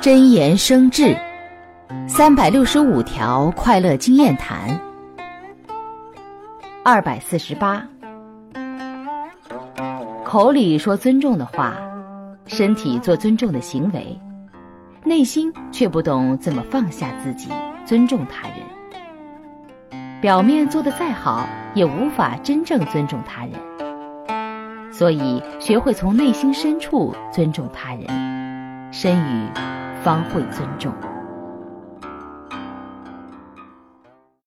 真言生智，三百六十五条快乐经验谈。二百四十八，口里说尊重的话，身体做尊重的行为，内心却不懂怎么放下自己，尊重他人。表面做得再好，也无法真正尊重他人。所以，学会从内心深处尊重他人。身语方会尊重。